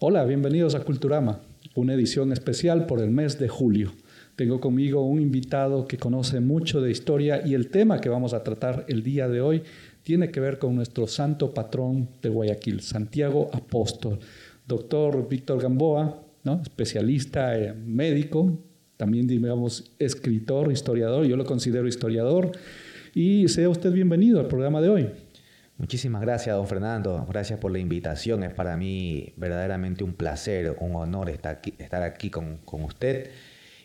Hola, bienvenidos a Culturama, una edición especial por el mes de julio. Tengo conmigo un invitado que conoce mucho de historia y el tema que vamos a tratar el día de hoy tiene que ver con nuestro santo patrón de Guayaquil, Santiago Apóstol. Doctor Víctor Gamboa, ¿no? especialista médico, también digamos escritor, historiador, yo lo considero historiador, y sea usted bienvenido al programa de hoy. Muchísimas gracias, don Fernando. Gracias por la invitación. Es para mí verdaderamente un placer, un honor estar aquí, estar aquí con, con usted.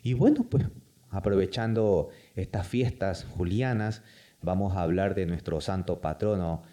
Y bueno, pues aprovechando estas fiestas julianas, vamos a hablar de nuestro santo patrono,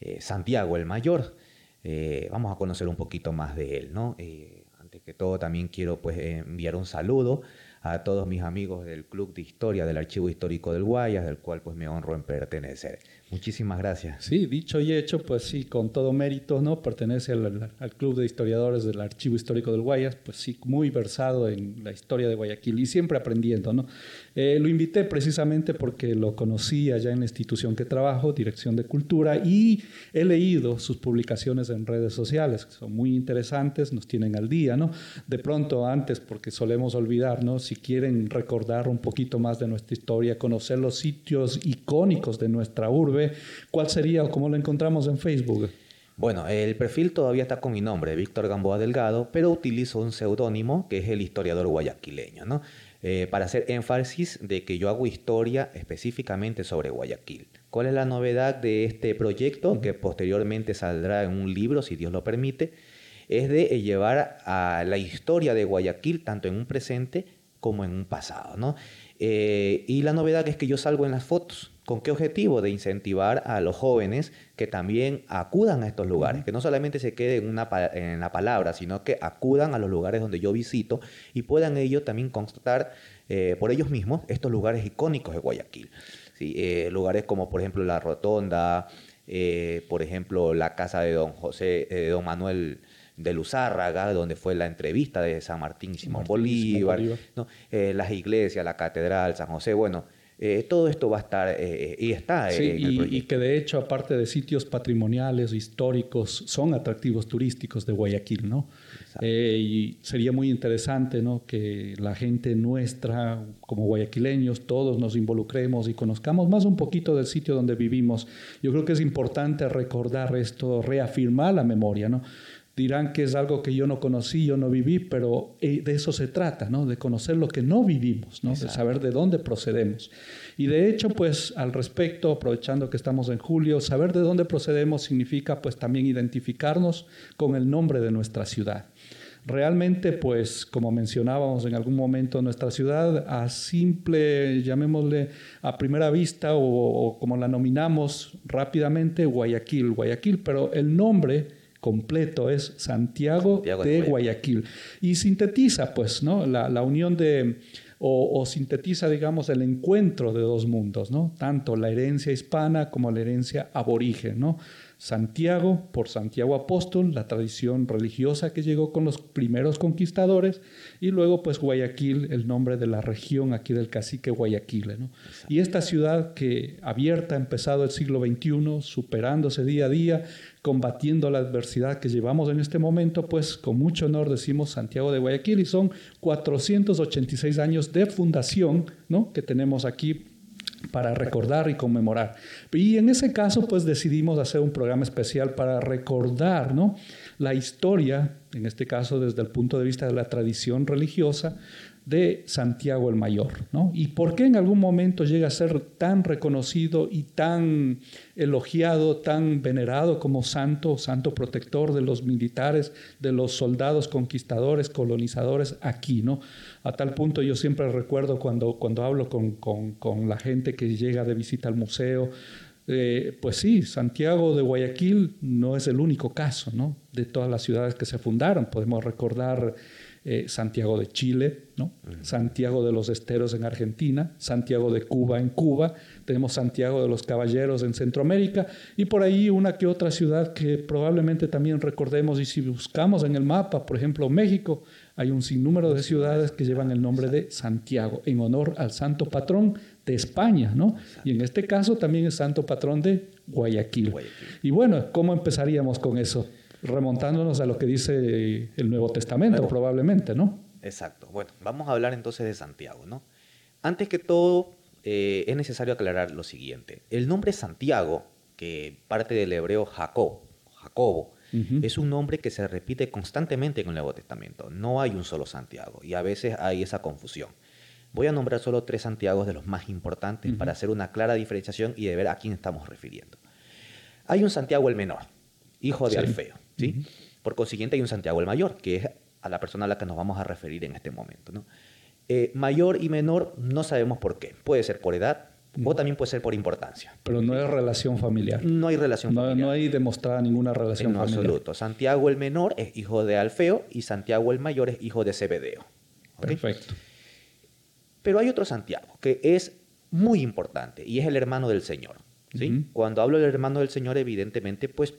eh, Santiago el Mayor. Eh, vamos a conocer un poquito más de él, ¿no? Eh, antes que todo, también quiero pues enviar un saludo a todos mis amigos del Club de Historia del Archivo Histórico del Guayas, del cual pues me honro en pertenecer. Muchísimas gracias. Sí, dicho y hecho, pues sí, con todo mérito, ¿no? Pertenece al, Club de Historiadores del Archivo Histórico del Guayas, pues sí, muy versado en la historia de Guayaquil y siempre aprendiendo, ¿no? Eh, lo invité precisamente porque lo conocí allá en la institución que trabajo, Dirección de Cultura, y he leído sus publicaciones en redes sociales, que son muy interesantes, nos tienen al día, ¿no? De pronto antes, porque solemos olvidar, ¿no? Si quieren recordar un poquito más de nuestra historia, conocer los sitios icónicos de nuestra urbe, ¿cuál sería o cómo lo encontramos en Facebook? Bueno, el perfil todavía está con mi nombre, Víctor Gamboa Delgado, pero utilizo un seudónimo que es el historiador guayaquileño, ¿no? Eh, para hacer énfasis de que yo hago historia específicamente sobre Guayaquil. ¿Cuál es la novedad de este proyecto? Que posteriormente saldrá en un libro, si Dios lo permite, es de llevar a la historia de Guayaquil tanto en un presente como en un pasado, ¿no? Eh, y la novedad es que yo salgo en las fotos. ¿Con qué objetivo? De incentivar a los jóvenes que también acudan a estos lugares, que no solamente se queden en, una, en la palabra, sino que acudan a los lugares donde yo visito y puedan ellos también constatar eh, por ellos mismos estos lugares icónicos de Guayaquil. ¿sí? Eh, lugares como por ejemplo la Rotonda, por ejemplo la casa de don José, de don Manuel de Luzárraga, donde fue la entrevista de San Martín y Simón Bolívar, eh, las iglesias, la catedral, San José, bueno, eh, todo esto va a estar eh, y está sí, y, que de hecho, aparte de sitios patrimoniales, históricos, son atractivos turísticos de Guayaquil, ¿no? y sería muy interesante, ¿no? Que la gente nuestra, como guayaquileños, todos nos involucremos y conozcamos más un poquito del sitio donde vivimos. Yo creo que es importante recordar esto, reafirmar la memoria, ¿no? Dirán que es algo que yo no conocí, yo no viví, pero eh, de eso se trata, ¿no? De conocer lo que no vivimos, ¿no? De saber de dónde procedemos. Y de hecho, pues al respecto, aprovechando que estamos en julio, saber de dónde procedemos significa pues también identificarnos con el nombre de nuestra ciudad. Realmente, pues, como mencionábamos en algún momento, nuestra ciudad a simple, llamémosle a primera vista o, o como la nominamos rápidamente, Guayaquil, Guayaquil, pero el nombre completo es Santiago, de, Guayaquil. Y sintetiza, pues, ¿no? La, unión de, o, o, sintetiza, digamos, el encuentro de dos mundos, ¿no? Tanto la herencia hispana como la herencia aborigen, ¿no? Santiago por Santiago Apóstol, la tradición religiosa que llegó con los primeros conquistadores, y luego pues Guayaquil, el nombre de la región aquí del cacique Guayaquil. ¿no? Y esta ciudad que abierta, empezado el siglo XXI, superándose día a día, combatiendo la adversidad que llevamos en este momento, pues con mucho honor decimos Santiago de Guayaquil y son 486 años de fundación ¿no? que tenemos aquí para recordar y conmemorar. Y en ese caso, pues decidimos hacer un programa especial para recordar ¿no? la historia, en este caso desde el punto de vista de la tradición religiosa, de Santiago el Mayor. ¿no? ¿Y por qué en algún momento llega a ser tan reconocido y tan elogiado, tan venerado como santo, santo protector de los militares, de los soldados conquistadores, colonizadores aquí? ¿no? A tal punto yo siempre recuerdo cuando, cuando hablo con, con, la gente que llega de visita al museo, eh, pues sí, Santiago de Guayaquil no es el único caso, ¿no? De todas las ciudades que se fundaron. Podemos recordar eh, Santiago de Chile, ¿no? Santiago de los Esteros en Argentina, Santiago de Cuba en Cuba, tenemos Santiago de los Caballeros en Centroamérica y por ahí una que otra ciudad que probablemente también recordemos y si buscamos en el mapa, por ejemplo México, hay un sinnúmero de ciudades que llevan el nombre de Santiago en honor al santo patrón de España, ¿no? Y en este caso también es santo patrón de Guayaquil. Guayaquil. Y bueno, ¿cómo empezaríamos con eso? Remontándonos a lo que dice el Nuevo Testamento, probablemente, ¿no? Exacto. Bueno, vamos a hablar entonces de Santiago, ¿no? Antes que todo, eh, es necesario aclarar lo siguiente. El nombre Santiago, que parte del hebreo Jacob, Jacobo, es un nombre que se repite constantemente en el Nuevo Testamento. No hay un solo Santiago y a veces hay esa confusión. Voy a nombrar solo tres Santiagos de los más importantes para hacer una clara diferenciación y de ver a quién estamos refiriendo. Hay un Santiago el menor, hijo de Alfeo. ¿Sí? Por consiguiente, hay un Santiago el mayor, que es a la persona a la que nos vamos a referir en este momento. ¿no? Eh, mayor y menor no sabemos por qué. Puede ser por edad, o también puede ser por importancia. Pero no hay relación familiar. No hay relación familiar. No hay demostrada ninguna relación en familiar. absoluto. Santiago el menor es hijo de Alfeo y Santiago el mayor es hijo de Zebedeo. Perfecto. Pero hay otro Santiago que es muy importante y es el hermano del Señor. ¿sí? Cuando hablo del hermano del Señor, evidentemente, pues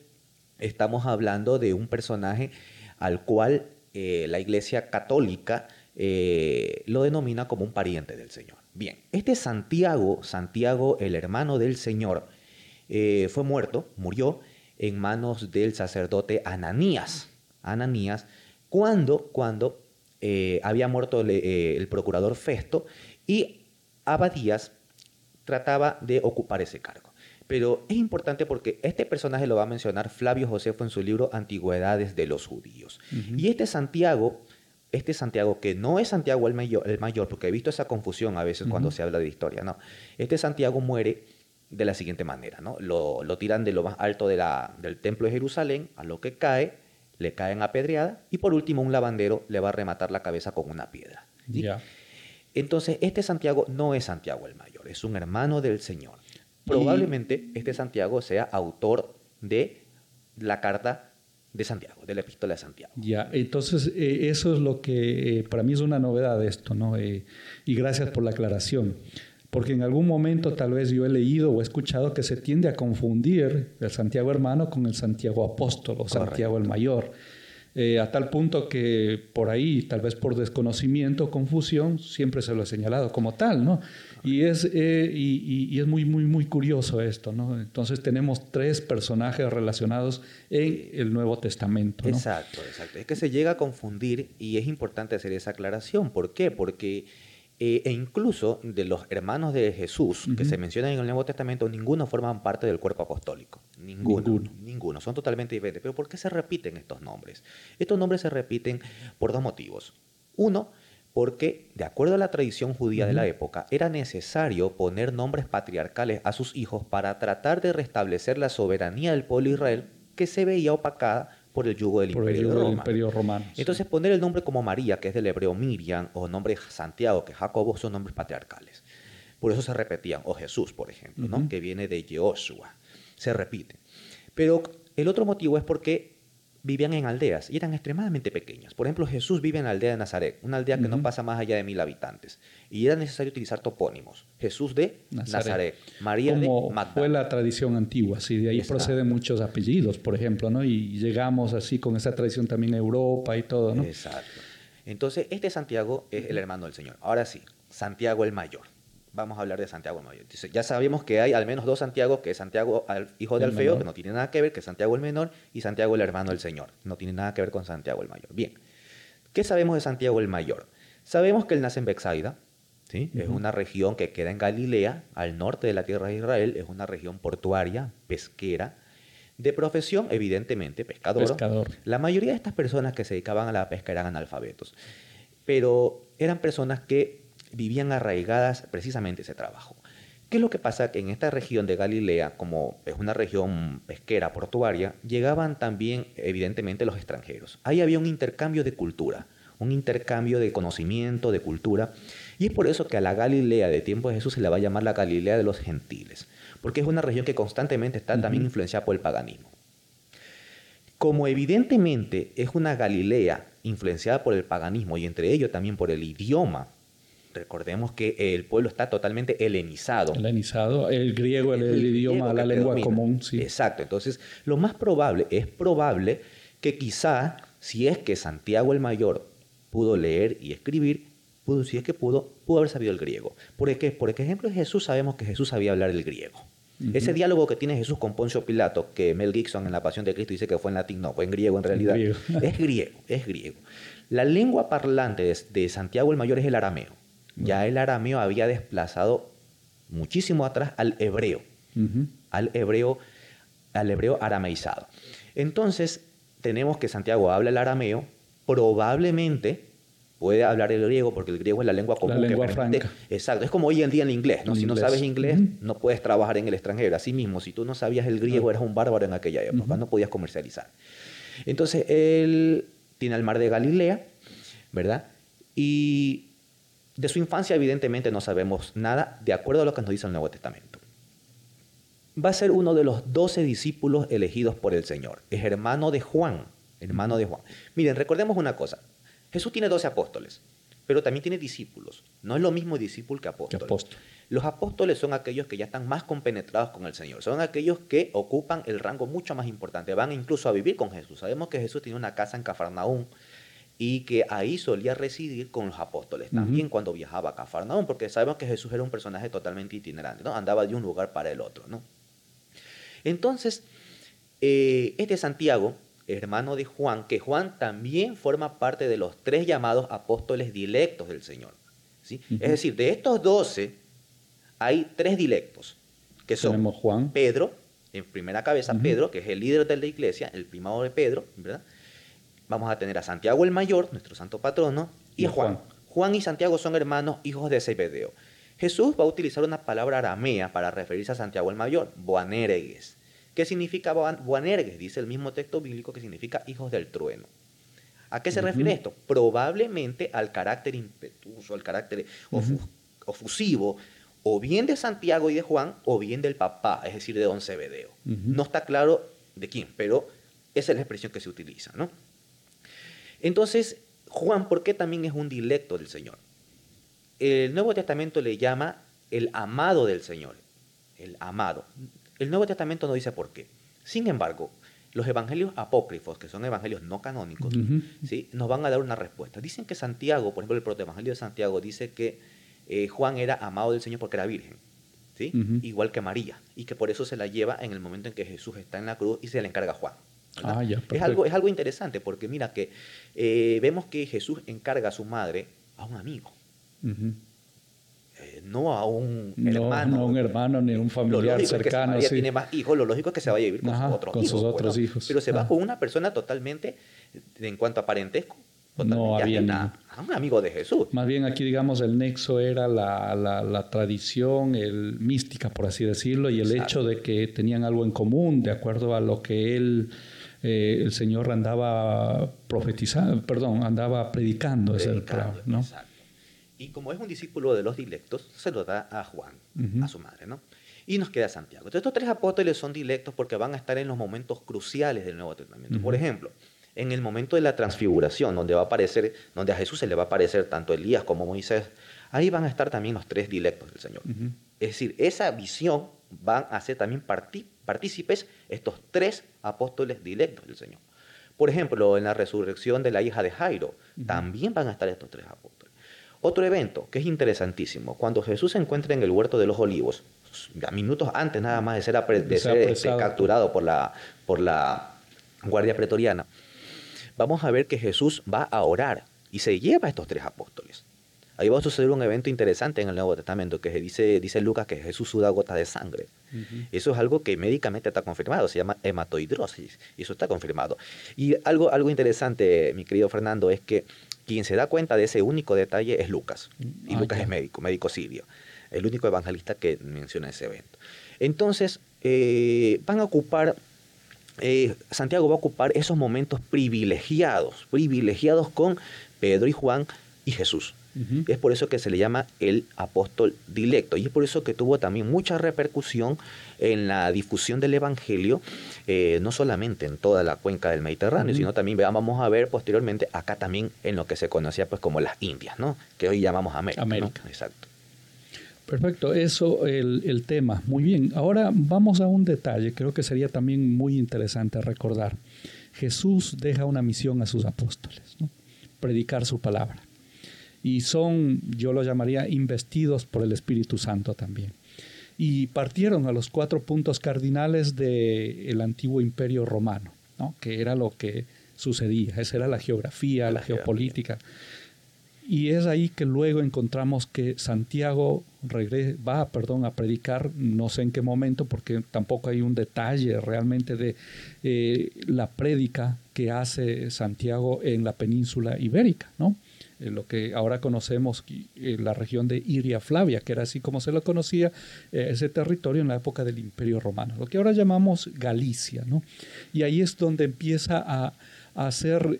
estamos hablando de un personaje al cual eh, la Iglesia Católica eh, lo denomina como un pariente del Señor. Bien, este Santiago, Santiago el hermano del Señor, eh, fue muerto, murió en manos del sacerdote Ananías. Ananías, cuando, cuando había muerto el, procurador Festo y Abadías trataba de ocupar ese cargo. Pero es importante porque este personaje lo va a mencionar Flavio Josefo en su libro Antigüedades de los Judíos. Y este Santiago este Santiago, que no es Santiago el mayor, el mayor porque he visto esa confusión a veces cuando se habla de historia, ¿no? Este Santiago muere de la siguiente manera, ¿no? Lo, tiran de lo más alto de la, del templo de Jerusalén, a lo que cae, le caen apedreada, y por último un lavandero le va a rematar la cabeza con una piedra. Entonces, este Santiago no es Santiago el mayor, es un hermano del Señor. Probablemente este Santiago sea autor de la carta de Santiago, de la epístola de Santiago. Ya, entonces eh, eso es lo que eh, para mí es una novedad esto, ¿no? Eh, y gracias por la aclaración, porque en algún momento tal vez yo he leído o he escuchado que se tiende a confundir el Santiago hermano con el Santiago apóstol o Santiago el mayor. A tal punto que por ahí, tal vez por desconocimiento confusión, siempre se lo he señalado como tal, ¿no? Y es, eh, y, es muy, muy, muy curioso esto, ¿no? Entonces tenemos tres personajes relacionados en el Nuevo Testamento. Exacto, exacto. Es que se llega a confundir y es importante hacer esa aclaración. ¿Por qué? Porque eh, e incluso de los hermanos de Jesús que se mencionan en el Nuevo Testamento, ninguno forman parte del cuerpo apostólico. Ninguno, ninguno. Ninguno. Son totalmente diferentes. Pero ¿por qué se repiten estos nombres? Estos nombres se repiten por dos motivos. Uno, porque, de acuerdo a la tradición judía de la época, era necesario poner nombres patriarcales a sus hijos para tratar de restablecer la soberanía del pueblo de Israel que se veía opacada por el yugo del, imperio, romano. Entonces, poner el nombre como María, que es del hebreo Miriam, o nombre Santiago, que es Jacobo, son nombres patriarcales. Por eso se repetían, o Jesús, por ejemplo, ¿no? que viene de Jehoshua. Se repite. Pero el otro motivo es porque vivían en aldeas y eran extremadamente pequeñas. Por ejemplo, Jesús vive en la aldea de Nazaret, una aldea que no pasa más allá de mil habitantes. Y era necesario utilizar topónimos. Jesús de Nazaret, María de Magdala. fue la tradición antigua, sí, de ahí proceden muchos apellidos, por ejemplo, ¿no? Y llegamos así con esa tradición también a Europa y todo, ¿no? Exacto. Entonces, este Santiago es el hermano del Señor. Ahora sí, Santiago el Mayor vamos a hablar de Santiago el Mayor. ya sabemos que hay al menos dos Santiago, que es Santiago hijo de Alfeo, que no tiene nada que ver, que es Santiago el menor, y Santiago el hermano del Señor. No tiene nada que ver con Santiago el Mayor. Bien, ¿qué sabemos de Santiago el Mayor? Sabemos que él nace en Bexaida, ¿sí? es una región que queda en Galilea, al norte de la tierra de Israel, es una región portuaria, pesquera, de profesión, evidentemente, pescador. pescador. La mayoría de estas personas que se dedicaban a la pesca eran analfabetos, pero eran personas que vivían arraigadas precisamente ese trabajo. ¿Qué es lo que pasa? Que en esta región de Galilea, como es una región pesquera, portuaria, llegaban también evidentemente los extranjeros. Ahí había un intercambio de cultura, un intercambio de conocimiento, de cultura. Y es por eso que a la Galilea de tiempo de Jesús se le va a llamar la Galilea de los gentiles, porque es una región que constantemente está también influenciada por el paganismo. Como evidentemente es una Galilea influenciada por el paganismo y entre ellos también por el idioma Recordemos que el pueblo está totalmente helenizado. Helenizado, el griego, el, el, idioma, la lengua común. Sí. Exacto. Entonces, lo más probable, es probable que quizá, si es que Santiago el Mayor pudo leer y escribir, pudo, si es que pudo, pudo haber sabido el griego. Por, por ejemplo, Jesús sabemos que Jesús sabía hablar el griego. Ese diálogo que tiene Jesús con Poncio Pilato, que Mel Gibson en La Pasión de Cristo dice que fue en latín, no, fue en griego en realidad. es griego, es griego. La lengua parlante de, Santiago el Mayor es el arameo. Ya el arameo había desplazado muchísimo atrás al hebreo, al hebreo, al hebreo arameizado. Entonces, tenemos que Santiago habla el arameo, probablemente puede hablar el griego porque el griego es la lengua común. La lengua franca. Exacto, es como hoy en día en inglés, ¿no? si no sabes inglés, no puedes trabajar en el extranjero. Asimismo, si tú no sabías el griego, eras un bárbaro en aquella época, no podías comercializar. Entonces, él tiene el mar de Galilea, ¿verdad? Y de su infancia, evidentemente, no sabemos nada, de acuerdo a lo que nos dice el Nuevo Testamento. Va a ser uno de los doce discípulos elegidos por el Señor. Es hermano de Juan, hermano de Juan. Miren, recordemos una cosa. Jesús tiene doce apóstoles, pero también tiene discípulos. No es lo mismo discípulo que apóstol. Los apóstoles son aquellos que ya están más compenetrados con el Señor. Son aquellos que ocupan el rango mucho más importante. Van incluso a vivir con Jesús. Sabemos que Jesús tiene una casa en Cafarnaúm y que ahí solía residir con los apóstoles. También cuando viajaba a Cafarnaúm, porque sabemos que Jesús era un personaje totalmente itinerante. ¿no? Andaba de un lugar para el otro. ¿no? Entonces, eh, este Santiago hermano de Juan, que Juan también forma parte de los tres llamados apóstoles dilectos del Señor. ¿sí? Es decir, de estos doce hay tres dilectos, que son Juan. Pedro, en primera cabeza Pedro, que es el líder de la iglesia, el primado de Pedro, ¿verdad? Vamos a tener a Santiago el Mayor, nuestro santo patrono, y, a Juan. Juan. y Santiago son hermanos, hijos de Zebedeo. Jesús va a utilizar una palabra aramea para referirse a Santiago el Mayor, Boaneregues. ¿Qué significa Boanerges? Dice el mismo texto bíblico que significa hijos del trueno. ¿A qué se refiere esto? Probablemente al carácter impetuoso, al carácter ofusivo, o bien de Santiago y de Juan, o bien del papá, es decir, de don Cebedeo. No está claro de quién, pero esa es la expresión que se utiliza. ¿no? Entonces, Juan, ¿por qué también es un dilecto del Señor? El Nuevo Testamento le llama el amado del Señor, el amado. El Nuevo Testamento no dice por qué. Sin embargo, los evangelios apócrifos, que son evangelios no canónicos, ¿sí? nos van a dar una respuesta. Dicen que Santiago, por ejemplo, el protoevangelio de Santiago dice que eh, Juan era amado del Señor porque era virgen, ¿sí? igual que María, y que por eso se la lleva en el momento en que Jesús está en la cruz y se la encarga a Juan. Ah, es, algo, es algo interesante porque mira que eh, vemos que Jesús encarga a su madre a un amigo no a un hermano. No a un hermano ni a un familiar cercano. si tiene más hijos, lo lógico es que se vaya a vivir con sus otros con hijos. Sus otros hijos. Pero se va con una persona totalmente, en cuanto a parentesco, no había a un amigo de Jesús. Más bien aquí, digamos, el nexo era la, la, tradición el, mística, por así decirlo, y el hecho de que tenían algo en común, de acuerdo a lo que él, eh, el Señor andaba profetizando, perdón, andaba predicando, es el ¿no? Exacto. Y como es un discípulo de los dilectos, se lo da a Juan, a su madre, ¿no? Y nos queda Santiago. Entonces, estos tres apóstoles son dilectos porque van a estar en los momentos cruciales del Nuevo Testamento. Por ejemplo, en el momento de la transfiguración, donde va a aparecer, donde a Jesús se le va a aparecer tanto Elías como Moisés, ahí van a estar también los tres dilectos del Señor. Es decir, esa visión van a ser también partícipes estos tres apóstoles dilectos del Señor. Por ejemplo, en la resurrección de la hija de Jairo, también van a estar estos tres apóstoles. Otro evento que es interesantísimo, cuando Jesús se encuentra en el huerto de los olivos, minutos antes nada más de ser, este, capturado por la, por la guardia pretoriana, vamos a ver que Jesús va a orar y se lleva a estos tres apóstoles. Ahí va a suceder un evento interesante en el Nuevo Testamento, que dice, dice Lucas que Jesús suda gota de sangre. Eso es algo que médicamente está confirmado, se llama hematoidrosis, y eso está confirmado. Y algo, algo interesante, mi querido Fernando, es que quien se da cuenta de ese único detalle es Lucas. Y ah, Lucas es médico, médico sirio. El único evangelista que menciona ese evento. Entonces, eh, van a ocupar, eh, Santiago va a ocupar esos momentos privilegiados, privilegiados con Pedro y Juan y Jesús. Es por eso que se le llama el apóstol dilecto. Y es por eso que tuvo también mucha repercusión en la difusión del Evangelio, eh, no solamente en toda la cuenca del Mediterráneo, sino también vamos a ver posteriormente acá también en lo que se conocía pues como las Indias, ¿no? que hoy llamamos América. América. Exacto. Perfecto, eso el, el tema. Muy bien, ahora vamos a un detalle, creo que sería también muy interesante recordar. Jesús deja una misión a sus apóstoles, ¿no? predicar su palabra y son, yo lo llamaría, investidos por el Espíritu Santo también. y partieron a los cuatro puntos cardinales del antiguo imperio romano, ¿no? que era lo que sucedía, esa era la geografía, la, geopolítica. Y es ahí que luego encontramos que Santiago va perdón, a predicar, no sé en qué momento, porque tampoco hay un detalle realmente de eh, la prédica que hace Santiago en la península ibérica, ¿no? En lo que ahora conocemos eh, la región de Iria Flavia, que era así como se lo conocía eh, ese territorio en la época del Imperio Romano, lo que ahora llamamos Galicia, ¿no? Y ahí es donde empieza a, hacer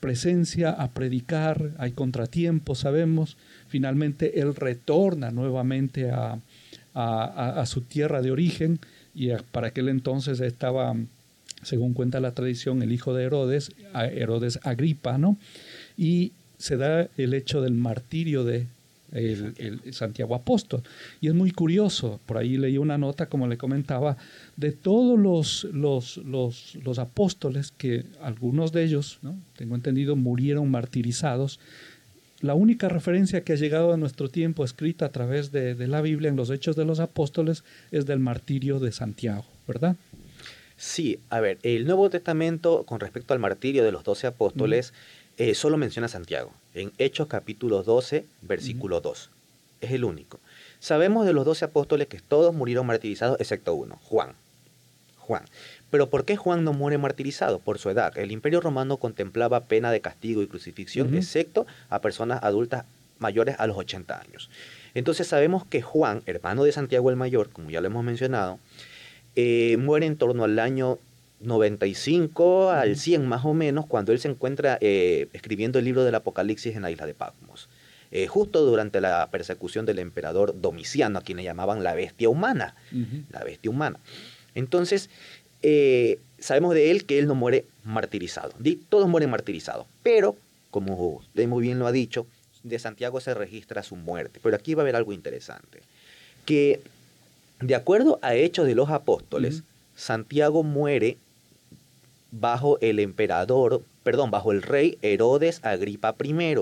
presencia, a predicar, hay contratiempos, sabemos, finalmente él retorna nuevamente a, su tierra de origen y para aquel entonces estaba, según cuenta la tradición, el hijo de Herodes, Herodes Agripa, ¿no? Y se da el hecho del martirio de el, Santiago Apóstol. Y es muy curioso, por ahí leí una nota, como le comentaba, de todos los, los, los, los apóstoles que algunos de ellos, ¿no? tengo entendido, murieron martirizados la única referencia que ha llegado a nuestro tiempo escrita a través de, la Biblia en los Hechos de los Apóstoles es del martirio de Santiago, ¿verdad? Sí, a ver, el Nuevo Testamento con respecto al martirio de los doce apóstoles eh, solo menciona a Santiago, en Hechos capítulo 12, versículo 2. Es el único. Sabemos de los doce apóstoles que todos murieron martirizados excepto uno, Juan. Juan. Pero ¿por qué Juan no muere martirizado? Por su edad. El imperio romano contemplaba pena de castigo y crucifixión, excepto a personas adultas mayores a los 80 años. Entonces sabemos que Juan, hermano de Santiago el Mayor, como ya lo hemos mencionado, eh, muere en torno al año 95 al 100 más o menos, cuando él se encuentra eh, escribiendo el libro del Apocalipsis en la isla de Patmos. Eh, justo durante la persecución del emperador Domiciano, a quien le llamaban la bestia humana. La bestia humana. Entonces, eh, sabemos de él que él no muere martirizado. Todos mueren martirizados. Pero, como usted muy bien lo ha dicho, de Santiago se registra su muerte. Pero aquí va a haber algo interesante. Que, de acuerdo a Hechos de los Apóstoles, Santiago muere bajo el emperador, perdón, bajo el rey Herodes Agripa I.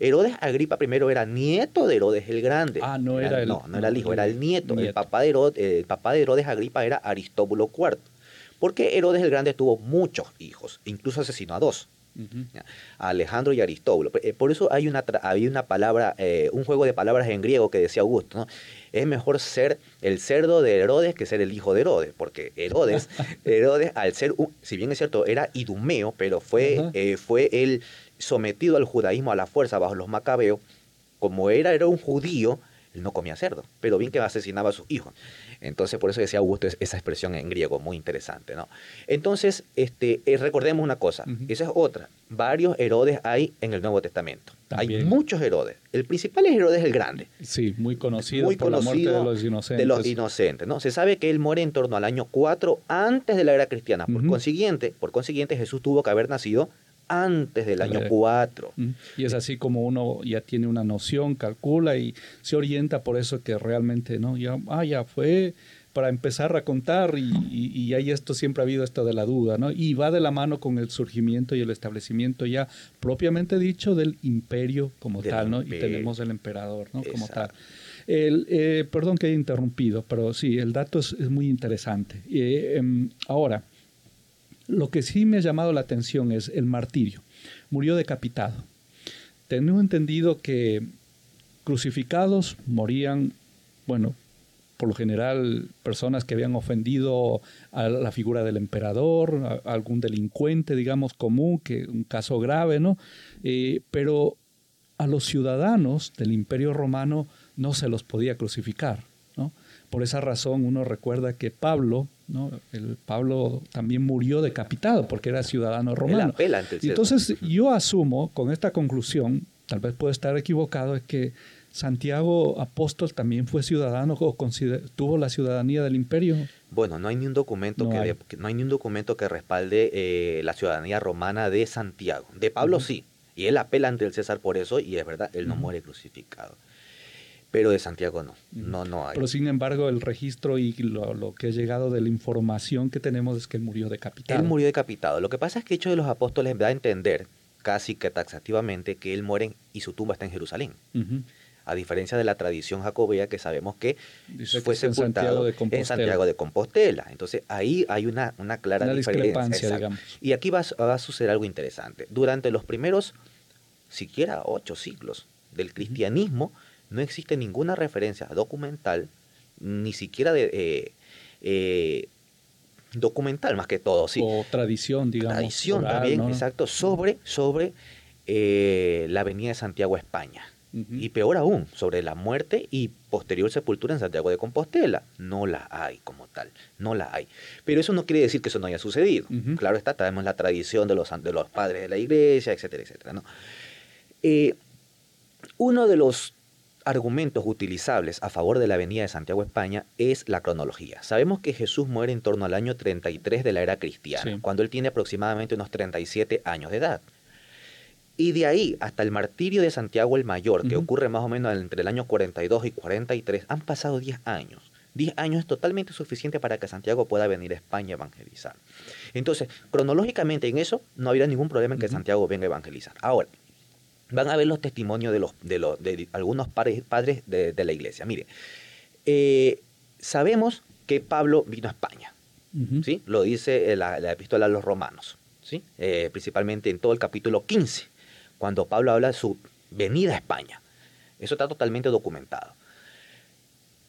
Herodes Agripa I era nieto de Herodes el Grande. Ah, no era, el No, no era el hijo, era el nieto. El, papá de Herodes, el papá de Herodes Agripa era Aristóbulo IV. Porque Herodes el Grande tuvo muchos hijos, incluso asesinó a dos. A Alejandro y Aristóbulo. Eh, por eso hay una, había una palabra, eh, un juego de palabras en griego que decía Augusto, ¿no? Es mejor ser el cerdo de Herodes que ser el hijo de Herodes, porque Herodes, Herodes al ser, si bien es cierto, era idumeo, pero fue, eh, fue el sometido al judaísmo a la fuerza bajo los macabeos, como era, era un judío, él no comía cerdo, pero bien que asesinaba a sus hijos. Entonces, por eso decía Augusto esa expresión en griego, muy interesante, ¿no? Entonces, este, eh, recordemos una cosa, esa es otra. Varios Herodes hay en el Nuevo Testamento. Hay muchos Herodes. El principal es Herodes el Grande. Sí, muy conocido por la muerte de los inocentes. De los inocentes, ¿no? Se sabe que él muere en torno al año 4 antes de la era cristiana. Por consiguiente, por consiguiente, Jesús tuvo que haber nacido antes del año 4. Y es así como uno ya tiene una noción, calcula y se orienta por eso que realmente, ¿no? Ya, ah, ya fue para empezar a contar y, y, ahí esto siempre ha habido esto de la duda, ¿no? Y va de la mano con el surgimiento y el establecimiento ya propiamente dicho del imperio como tal, ¿no? Y tenemos el emperador, ¿no? Como tal. El, eh, perdón que haya interrumpido, pero sí, el dato es, muy interesante. Eh, em, ahora, lo que sí me ha llamado la atención es el martirio. Murió decapitado. Tengo entendido que crucificados morían, bueno, por lo general personas que habían ofendido a la figura del emperador, a algún delincuente, digamos, común, que un caso grave, ¿no? Eh, pero a los ciudadanos del Imperio Romano no se los podía crucificar, ¿no? Por esa razón uno recuerda que Pablo, ¿no? El Pablo también murió decapitado porque era ciudadano romano. Entonces yo asumo con esta conclusión, tal vez puedo estar equivocado, es que Santiago Apóstol también fue ciudadano o tuvo la ciudadanía del imperio. Bueno, no hay ni un documento, que, hay. no hay ni un documento que respalde eh, la ciudadanía romana de Santiago. De Pablo sí, y él apela ante el César por eso, y es verdad, él no muere crucificado pero de Santiago no, no, no hay. Pero sin embargo el registro y lo, que ha llegado de la información que tenemos es que él murió decapitado. Él murió decapitado. Lo que pasa es que Hecho de los Apóstoles da a entender, casi que taxativamente, que él muere y su tumba está en Jerusalén. a diferencia de la tradición jacobea que sabemos que fue sepultado en Santiago, de Compostela. Entonces ahí hay una, una clara diferencia. Y aquí va, va, a suceder algo interesante. Durante los primeros, siquiera ocho siglos del cristianismo, no existe ninguna referencia documental, ni siquiera de... Eh, eh, documental más que todo, sí. O tradición, digamos. Tradición también, exacto, sobre, sobre eh, la avenida de Santiago, España. Y peor aún, sobre la muerte y posterior sepultura en Santiago de Compostela. No la hay como tal, no la hay. Pero eso no quiere decir que eso no haya sucedido. Claro está, tenemos la tradición de los, de los padres de la iglesia, etcétera, etcétera. ¿no? Eh, uno de los argumentos utilizables a favor de la avenida de Santiago, España, es la cronología. Sabemos que Jesús muere en torno al año 33 de la era cristiana, cuando él tiene aproximadamente unos 37 años de edad. Y de ahí hasta el martirio de Santiago el Mayor, que ocurre más o menos entre el año 42 y 43, han pasado 10 años. 10 años es totalmente suficiente para que Santiago pueda venir a España a evangelizar. Entonces, cronológicamente en eso no habría ningún problema en que Santiago venga a evangelizar. Ahora, van a ver los testimonios de, los, de, los, de algunos padres, padres de, la iglesia. Mire, eh, sabemos que Pablo vino a España, ¿sí? Lo dice la, la, epístola a los romanos, ¿sí? Eh, principalmente en todo el capítulo 15 cuando Pablo habla de su venida a España. Eso está totalmente documentado.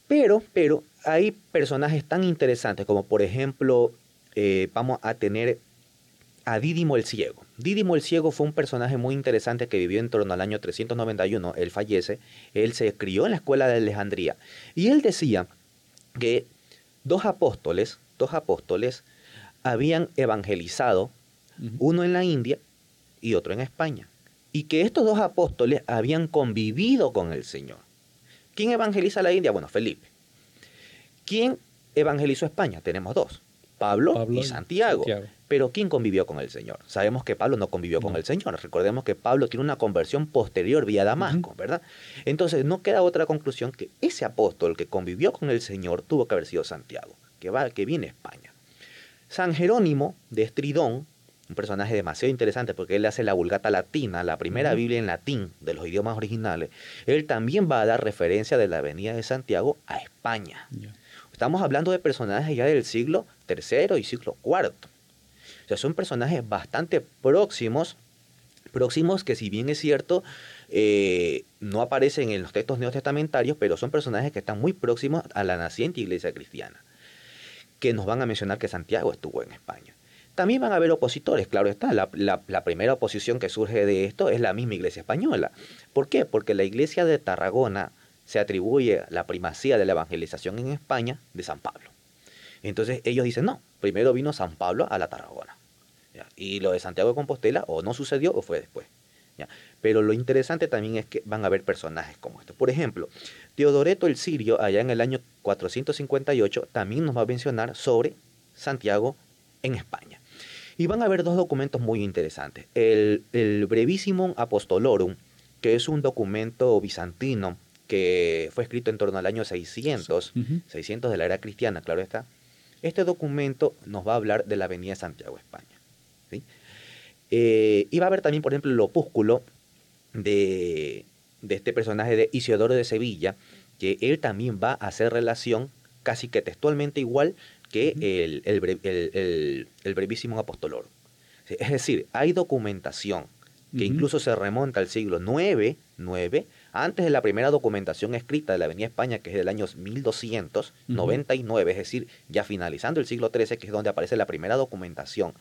Pero, pero hay personajes tan interesantes como por ejemplo eh, vamos a tener a Dídimo el Ciego. Dídimo el Ciego fue un personaje muy interesante que vivió en torno al año 391, él fallece, él se crió en la escuela de Alejandría y él decía que dos apóstoles, dos apóstoles habían evangelizado, uno en la India y otro en España y que estos dos apóstoles habían convivido con el Señor. ¿Quién evangeliza la India? Bueno, Felipe. ¿Quién evangelizó España? Tenemos dos, Pablo, y Santiago. Pero ¿quién convivió con el Señor? Sabemos que Pablo no convivió con el Señor. Recordemos que Pablo tiene una conversión posterior vía Damasco, ¿verdad? Entonces no queda otra conclusión que ese apóstol que convivió con el Señor tuvo que haber sido Santiago, que, va, que viene a España. San Jerónimo de Estridón un personaje demasiado interesante porque él hace la vulgata latina, la primera Biblia en latín de los idiomas originales. Él también va a dar referencia de la Avenida de Santiago a España. Estamos hablando de personajes ya del siglo III y siglo IV. O sea, son personajes bastante próximos, próximos que si bien es cierto, eh, no aparecen en los textos neotestamentarios, pero son personajes que están muy próximos a la naciente iglesia cristiana, que nos van a mencionar que Santiago estuvo en España. También van a haber opositores, claro está. La, primera oposición que surge de esto es la misma iglesia española. ¿Por qué? Porque la iglesia de Tarragona se atribuye la primacía de la evangelización en España de San Pablo. Entonces ellos dicen, no, primero vino San Pablo a la Tarragona. Y lo de Santiago de Compostela o no sucedió o fue después. Pero lo interesante también es que van a haber personajes como estos. Por ejemplo, Teodoreto el Sirio, allá en el año 458, también nos va a mencionar sobre Santiago en España. Y van a haber dos documentos muy interesantes. El, el Apostolorum, que es un documento bizantino que fue escrito en torno al año 600, 600 de la era cristiana, claro está. Este documento nos va a hablar de la Avenida de Santiago, España. Eh, y va a haber también, por ejemplo, el opúsculo de, de este personaje de Isidoro de Sevilla, que él también va a hacer relación casi que textualmente igual que el, el, el, brevísimo apostolor. Es decir, hay documentación que incluso se remonta al siglo IX, 9, antes de la primera documentación escrita de la Avenida España, que es del año 1299, es decir, ya finalizando el siglo XIII, que es donde aparece la primera documentación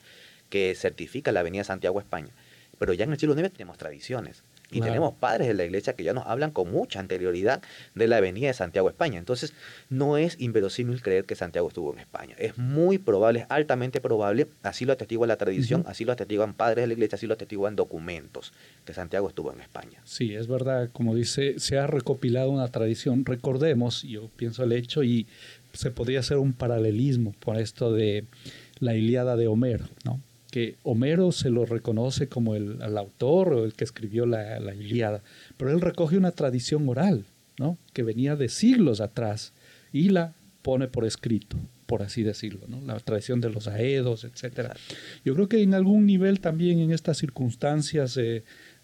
que certifica la Avenida Santiago España. Pero ya en el siglo IX tenemos tradiciones. Y tenemos padres de la iglesia que ya nos hablan con mucha anterioridad de la avenida de Santiago, España. Entonces, no es inverosímil creer que Santiago estuvo en España. Es muy probable, es altamente probable, así lo atestigua la tradición, así lo atestiguan padres de la iglesia, así lo atestiguan documentos, que Santiago estuvo en España. Sí, es verdad, como dice, se ha recopilado una tradición. Recordemos, yo pienso el hecho, y se podría hacer un paralelismo por esto de la Iliada de Homero, ¿no? Que Homero se lo reconoce como el, autor o el que escribió la, la, Iliada, pero él recoge una tradición oral, ¿no? que venía de siglos atrás y la pone por escrito, por así decirlo, ¿no? la tradición de los aedos, etc. Yo creo que en algún nivel también en estas circunstancias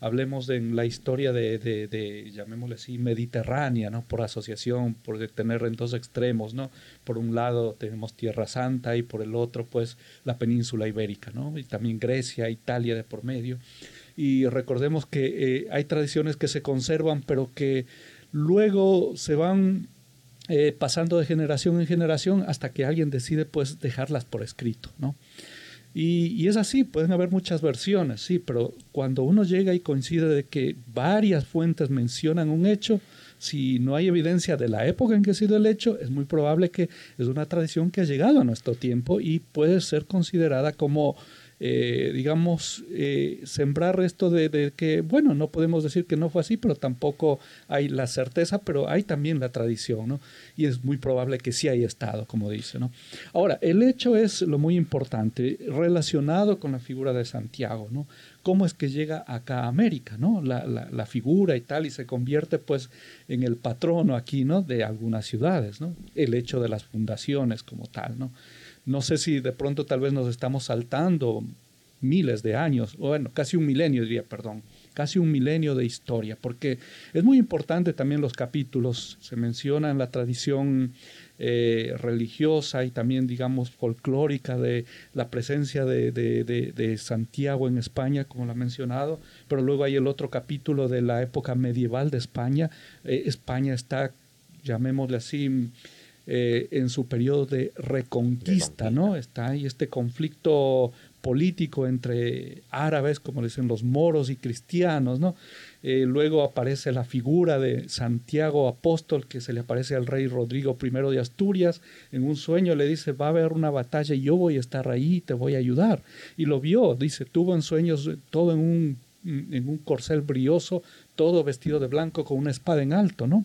hablemos de la historia de, llamémosle así, mediterránea, ¿no? Por asociación, por tener en dos extremos, ¿no? Por un lado tenemos Tierra Santa y por el otro, pues, la península ibérica, ¿no? Y también Grecia, Italia de por medio. Y recordemos que eh, hay tradiciones que se conservan, pero que luego se van eh, pasando de generación en generación hasta que alguien decide pues dejarlas por escrito, ¿no? Y, es así, pueden haber muchas versiones, sí, pero cuando uno llega y coincide de que varias fuentes mencionan un hecho, si no hay evidencia de la época en que ha sido el hecho, es muy probable que es una tradición que ha llegado a nuestro tiempo y puede ser considerada como eh, digamos, eh, sembrar esto de, que, bueno, no podemos decir que no fue así, pero tampoco hay la certeza, pero hay también la tradición, ¿no? Y es muy probable que sí haya estado, como dice, ¿no? Ahora, el hecho es lo muy importante, relacionado con la figura de Santiago, ¿no? cómo es que llega acá a América, ¿no? La, la, figura y tal, y se convierte pues en el patrono aquí, ¿no? De algunas ciudades, ¿no? El hecho de las fundaciones como tal, ¿no? No sé si de pronto tal vez nos estamos saltando miles de años, o bueno, casi un milenio diría, perdón, casi un milenio de historia, porque es muy importante también los capítulos, se menciona en la tradición eh, religiosa y también, digamos, folclórica de la presencia de, Santiago en España, como lo ha mencionado, pero luego hay el otro capítulo de la época medieval de España. Eh, España está, llamémosle así, eh, en su periodo de reconquista, ¿no? Está ahí este conflicto político entre árabes, como dicen los moros y cristianos, ¿no? Eh, luego aparece la figura de Santiago Apóstol, que se le aparece al rey Rodrigo I de Asturias. En un sueño le dice, va a haber una batalla y yo voy a estar ahí, te voy a ayudar. Y lo vio, dice, tuvo en sueños todo en un, en un corcel brioso, todo vestido de blanco con una espada en alto, ¿no?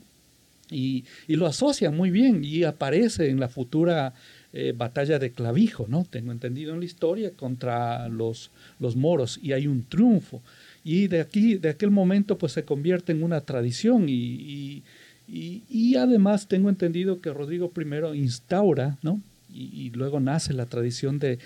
Y, lo asocia muy bien y aparece en la futura eh, batalla de Clavijo, ¿no? Tengo entendido en la historia, contra los, los moros y hay un triunfo. Y de aquí, de aquel momento, pues se convierte en una tradición y, y además tengo entendido que Rodrigo I instaura, ¿no? Y, luego nace la tradición de,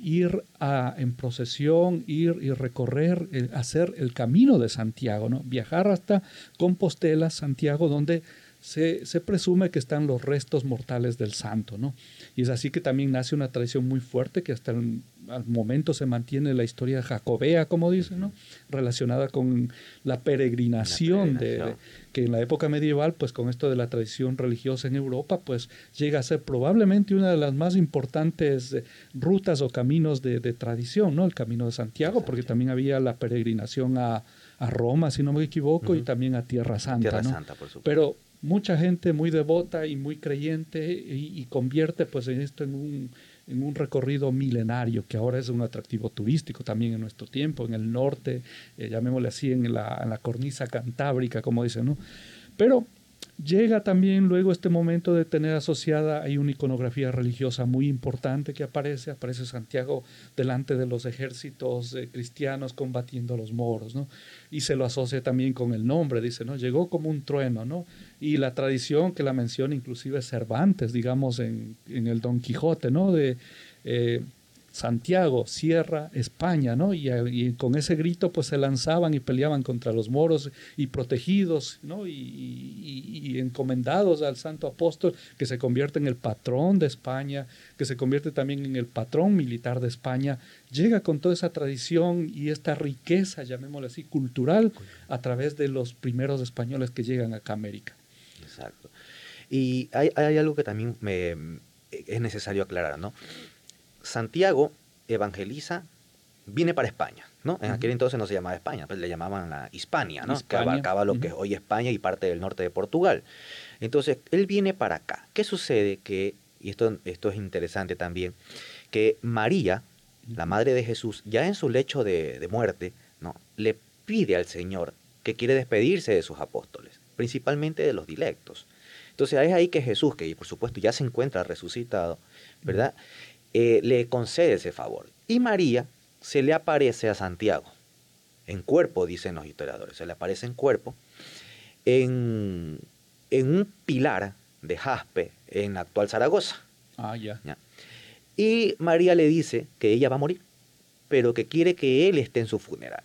ir a, en procesión, ir y recorrer, hacer el camino de Santiago, ¿no? viajar hasta Compostela, Santiago, donde se, se, presume que están los restos mortales del santo. ¿no? Y es así que también nace una tradición muy fuerte que hasta el al momento se mantiene la historia jacobea, como dicen, ¿no? relacionada con la peregrinación, De, que en la época medieval, pues con esto de la tradición religiosa en Europa, pues llega a ser probablemente una de las más importantes eh, rutas o caminos de, tradición, ¿no? el Camino de Santiago, porque también había la peregrinación a, Roma, si no me equivoco, y también a Tierra Santa. Tierra Santa, por supuesto. Pero mucha gente muy devota y muy creyente y, y convierte pues en esto en un en un recorrido milenario que ahora es un atractivo turístico también en nuestro tiempo, en el norte, eh, llamémosle así, en la, en la cornisa cantábrica, como dicen, ¿no? Pero Llega también luego este momento de tener asociada, hay una iconografía religiosa muy importante que aparece, aparece Santiago delante de los ejércitos eh, cristianos combatiendo a los moros, ¿no? Y se lo asocia también con el nombre, dice, ¿no? Llegó como un trueno, ¿no? Y la tradición que la menciona inclusive Cervantes, digamos, en, en el Don Quijote, ¿no? De, eh, Santiago, Sierra, España, ¿no? Y, con ese grito pues se lanzaban y peleaban contra los moros y protegidos, ¿no? Y, encomendados al santo apóstol que se convierte en el patrón de España, que se convierte también en el patrón militar de España, llega con toda esa tradición y esta riqueza, llamémosle así, cultural a través de los primeros españoles que llegan acá a América. Exacto. Y hay, hay algo que también me, es necesario aclarar, ¿no? Santiago evangeliza, viene para España, ¿no? En aquel entonces no se llamaba España, pues le llamaban la Hispania, ¿no? Que abarcaba lo que es hoy España y parte del norte de Portugal. Entonces, él viene para acá. ¿Qué sucede? Que, y esto, esto es interesante también, que María, la madre de Jesús, ya en su lecho de, de muerte, ¿no? Le pide al Señor que quiere despedirse de sus apóstoles, principalmente de los dilectos. Entonces es ahí que Jesús, que por supuesto ya se encuentra resucitado, ¿verdad? Eh, le concede ese favor. Y María se le aparece a Santiago, en cuerpo, dicen los historiadores, se le aparece en cuerpo, en, un pilar de jaspe en la actual Zaragoza. Ah, ya. Y María le dice que ella va a morir, pero que quiere que él esté en su funeral.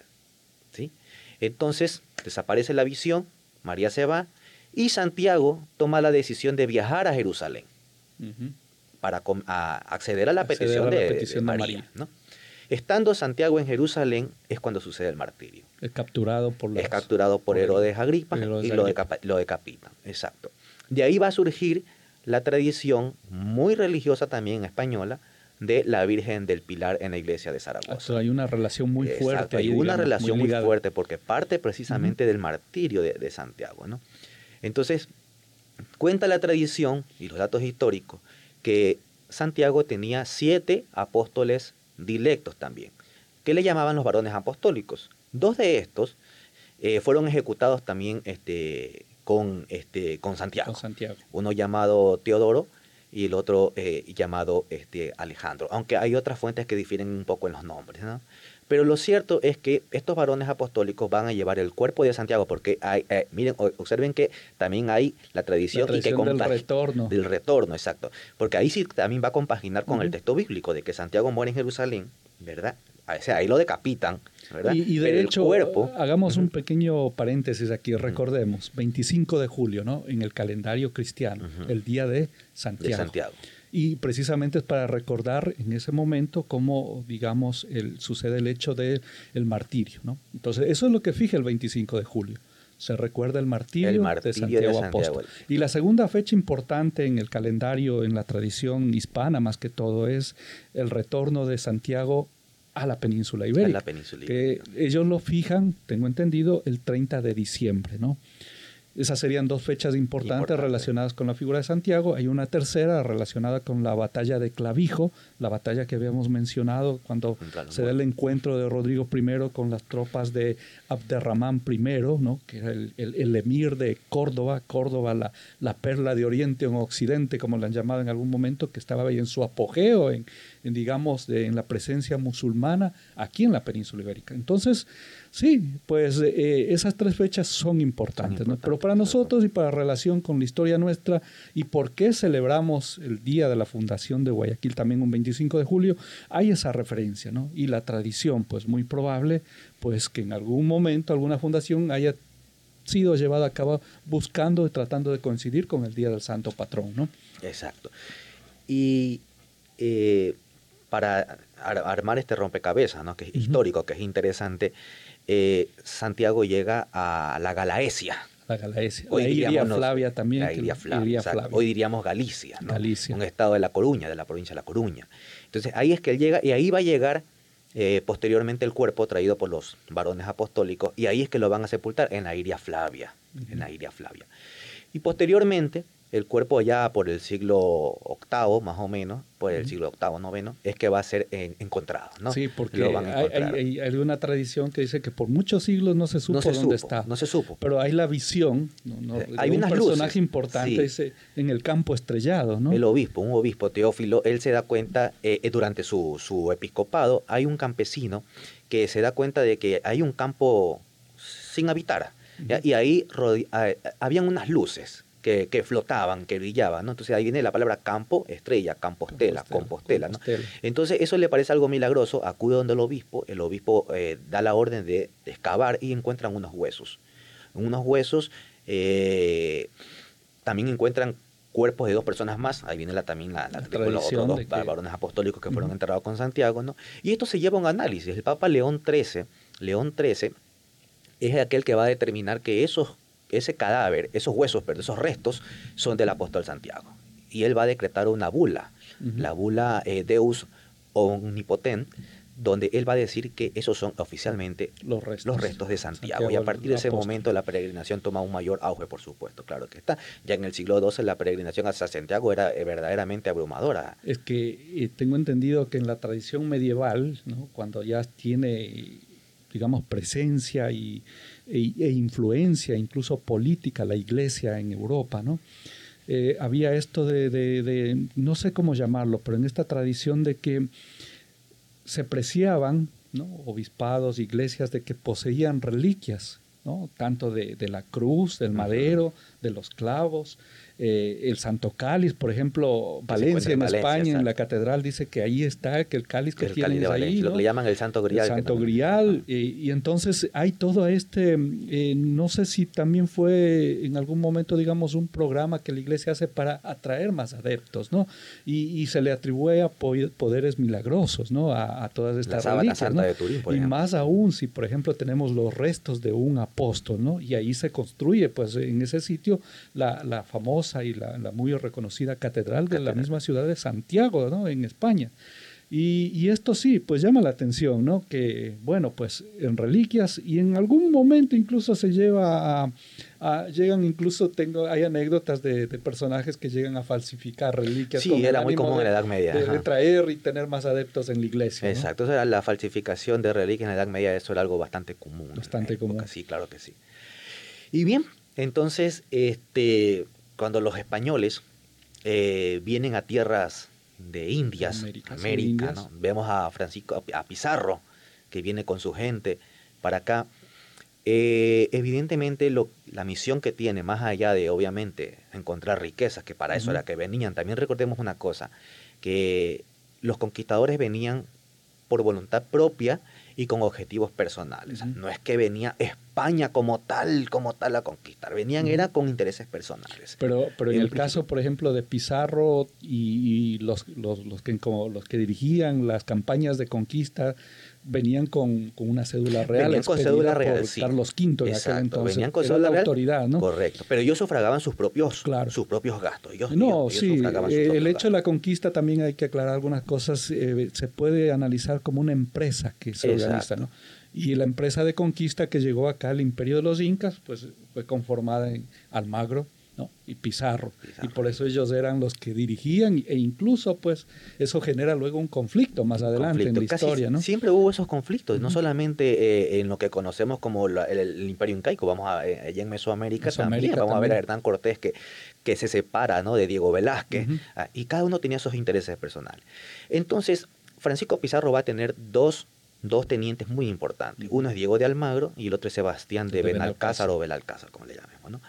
¿sí? Entonces desaparece la visión, María se va y Santiago toma la decisión de viajar a Jerusalén para acceder a la petición, de, María. Estando Santiago en Jerusalén es cuando sucede el martirio. Es capturado por, es capturado por, Herodes Agripa y lo, lo decapitan. Exacto. De ahí va a surgir la tradición muy religiosa también española de la Virgen del Pilar en la iglesia de Zaragoza. hay una relación muy fuerte. hay una relación muy, fuerte porque parte precisamente del martirio de, Santiago. ¿no? Entonces, cuenta la tradición y los datos históricos que Santiago tenía siete apóstoles dilectos también, que le llamaban los varones apostólicos. Dos de estos eh, fueron ejecutados también este, con, este, con Santiago. Santiago. Uno llamado Teodoro y el otro eh, llamado este, Alejandro, aunque hay otras fuentes que difieren un poco en los nombres. ¿no? Pero lo cierto es que estos varones apostólicos van a llevar el cuerpo de Santiago, porque hay, eh, miren, observen que también hay la tradición, y que del retorno. Del retorno, exacto. Porque ahí sí también va a compaginar con el texto bíblico de que Santiago muere en Jerusalén, ¿verdad? O sea, ahí lo decapitan, ¿verdad? Y, de hecho, cuerpo, hagamos un pequeño paréntesis aquí, recordemos, 25 de julio, ¿no? En el calendario cristiano, el día de Santiago. De Santiago. Y precisamente es para recordar en ese momento cómo, digamos, el, sucede el hecho del el martirio, ¿no? Entonces, eso es lo que fija el 25 de julio se recuerda el martirio, de, Santiago Apóstol. Y la segunda fecha importante en el calendario, en la tradición hispana más que todo, es el retorno de Santiago a la península ibérica. Que ellos lo fijan, tengo entendido, el 30 de diciembre, ¿no? Esas serían dos fechas importantes relacionadas con la figura de Santiago. Hay una tercera relacionada con la batalla de Clavijo, la batalla que habíamos mencionado cuando se da el encuentro de Rodrigo I con las tropas de Abderramán I, ¿no? que era el, emir de Córdoba, Córdoba, la, la, perla de Oriente o Occidente, como la han llamado en algún momento, que estaba ahí en su apogeo, en, digamos, en la presencia musulmana aquí en la península ibérica. Entonces, Sí, pues eh, esas tres fechas son importantes, ¿no? pero para nosotros y para relación con la historia nuestra y por qué celebramos el día de la fundación de Guayaquil también un 25 de julio, hay esa referencia, ¿no? Y la tradición, pues muy probable, pues que en algún momento alguna fundación haya sido llevada a cabo buscando y tratando de coincidir con el día del santo patrón, ¿no? Exacto. Y eh, para armar este rompecabezas, ¿no? Que es histórico, que es interesante eh, Santiago llega a la Galaesia. La Galaesia. Hoy diríamos, Flavia también. Hoy diríamos Galicia, Un estado de La Coruña, de la provincia de La Coruña. Entonces ahí es que él llega y ahí va a llegar eh, posteriormente el cuerpo traído por los varones apostólicos y ahí es que lo van a sepultar en la Iria Flavia. En la Iria Flavia. Y posteriormente el cuerpo ya por el siglo VIII, más o menos, por el siglo VIII, noveno, es que va a ser encontrado, ¿no? Sí, porque hay, hay, una tradición que dice que por muchos siglos no se supo dónde está. No se supo. Pero hay la visión, ¿no? hay un personaje importante en el campo estrellado, ¿no? El obispo, un obispo Teófilo, él se da cuenta, eh, eh, durante su, su episcopado, hay un campesino que se da cuenta de que hay un campo sin habitar, y ahí habían unas luces que, flotaban, que brillaban, ¿no? Entonces ahí viene la palabra campo, estrella, campostela, compostela, ¿no? Entonces eso le parece algo milagroso, acude donde el obispo, el obispo eh, da la orden de, excavar y encuentran unos huesos. unos huesos eh, también encuentran cuerpos de dos personas más, ahí viene la, también la, la, los dos varones apostólicos que fueron enterrados con Santiago, ¿no? Y esto se lleva a un análisis. El Papa León XIII, León XIII, es aquel que va a determinar que esos ese cadáver, esos huesos, pero esos restos son del apóstol Santiago. Y él va a decretar una bula, la bula eh, Deus Omnipotent, donde él va a decir que esos son oficialmente los restos, de Santiago. y a partir de ese momento la peregrinación toma un mayor auge, por supuesto, claro que está. Ya en el siglo XII la peregrinación hacia Santiago era eh, verdaderamente abrumadora. Es que eh, tengo entendido que en la tradición medieval, cuando ya tiene, digamos, presencia y e, e, influencia, incluso política, la iglesia en Europa, ¿no? Eh, había esto de, no sé cómo llamarlo, pero en esta tradición de que se preciaban ¿no? obispados, iglesias, de que poseían reliquias, ¿no? tanto de, la cruz, del madero, de los clavos, eh, el Santo Cáliz, por ejemplo, Valencia en, España, en la catedral dice que ahí está, que el cáliz que tienen ahí. Lo que le llaman el Santo Grial. El Santo Grial. y entonces hay todo este, eh, no sé si también fue en algún momento, digamos, un programa que la iglesia hace para atraer más adeptos, ¿no? Y, se le atribuye a poderes milagrosos, ¿no? A, todas estas la reliquias, ¿no? de Turín, por y más aún si, por ejemplo, tenemos los restos de un apóstol, ¿no? Y ahí se construye, pues, en ese sitio la, la famosa y la, muy reconocida catedral de la misma ciudad de Santiago, ¿no? En España. Y, esto sí, pues llama la atención, ¿no? Que, bueno, pues en reliquias y en algún momento incluso se lleva a, llegan incluso, tengo, hay anécdotas de, personajes que llegan a falsificar reliquias. Sí, era muy común en la Edad Media. De, traer y tener más adeptos en la iglesia. Exacto, eso era la falsificación de reliquias en la Edad Media, eso era algo bastante común. Bastante común. Sí, claro que sí. Y bien, entonces, este, cuando los españoles eh, vienen a tierras de Indias, América, vemos a Francisco, a Pizarro, que viene con su gente para acá. Eh, evidentemente lo, la misión que tiene, más allá de obviamente encontrar riquezas, que para eso era que venían, también recordemos una cosa, que los conquistadores venían por voluntad propia y con objetivos personales. No es que venía España como tal, como tal a conquistar, venían era con intereses personales. Pero, pero en el, caso, por ejemplo, de Pizarro y, los, los, los, que, como los que dirigían las campañas de conquista, venían con, con una cédula real. Venían con cédula real, sí. Carlos V en aquel entonces. Venían con cédula real. autoridad, ¿no? Correcto. Pero ellos sufragaban sus propios, sus propios gastos. no, sí. Eh, el hecho de la conquista también hay que aclarar algunas cosas. Eh, se puede analizar como una empresa que se organiza, ¿no? Y la empresa de conquista que llegó acá al imperio de los incas, pues fue conformada en Almagro, y Pizarro. Y por eso ellos eran los que dirigían e incluso pues eso genera luego un conflicto más adelante en la historia. ¿no? Siempre hubo esos conflictos, no solamente eh, en lo que conocemos como el, imperio incaico, vamos a, eh, allá en Mesoamérica, también, vamos a ver a Hernán Cortés que, que se separa ¿no? de Diego Velázquez ah, y cada uno tenía sus intereses personales. Entonces, Francisco Pizarro va a tener dos dos tenientes muy importantes. Uno es Diego de Almagro y el otro es Sebastián de, Benalcázar o Belalcázar, como le llamemos. ¿no?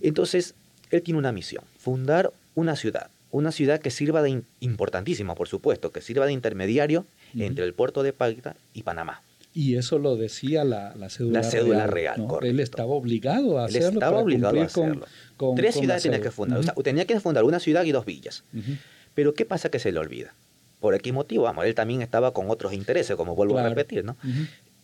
Entonces, él tiene una misión, fundar una ciudad, una ciudad que sirva de, importantísima, por supuesto, que sirva de intermediario entre el puerto de Paita y Panamá. Y eso lo decía la, la cédula, la cédula real. Él estaba obligado a hacerlo. Él estaba obligado a hacerlo. Tres ciudades tenía que fundar. tenía que fundar una ciudad y dos villas. Pero ¿qué pasa que se le olvida? Por qué motivo, vamos, él también estaba con otros intereses, como vuelvo a repetir, ¿no?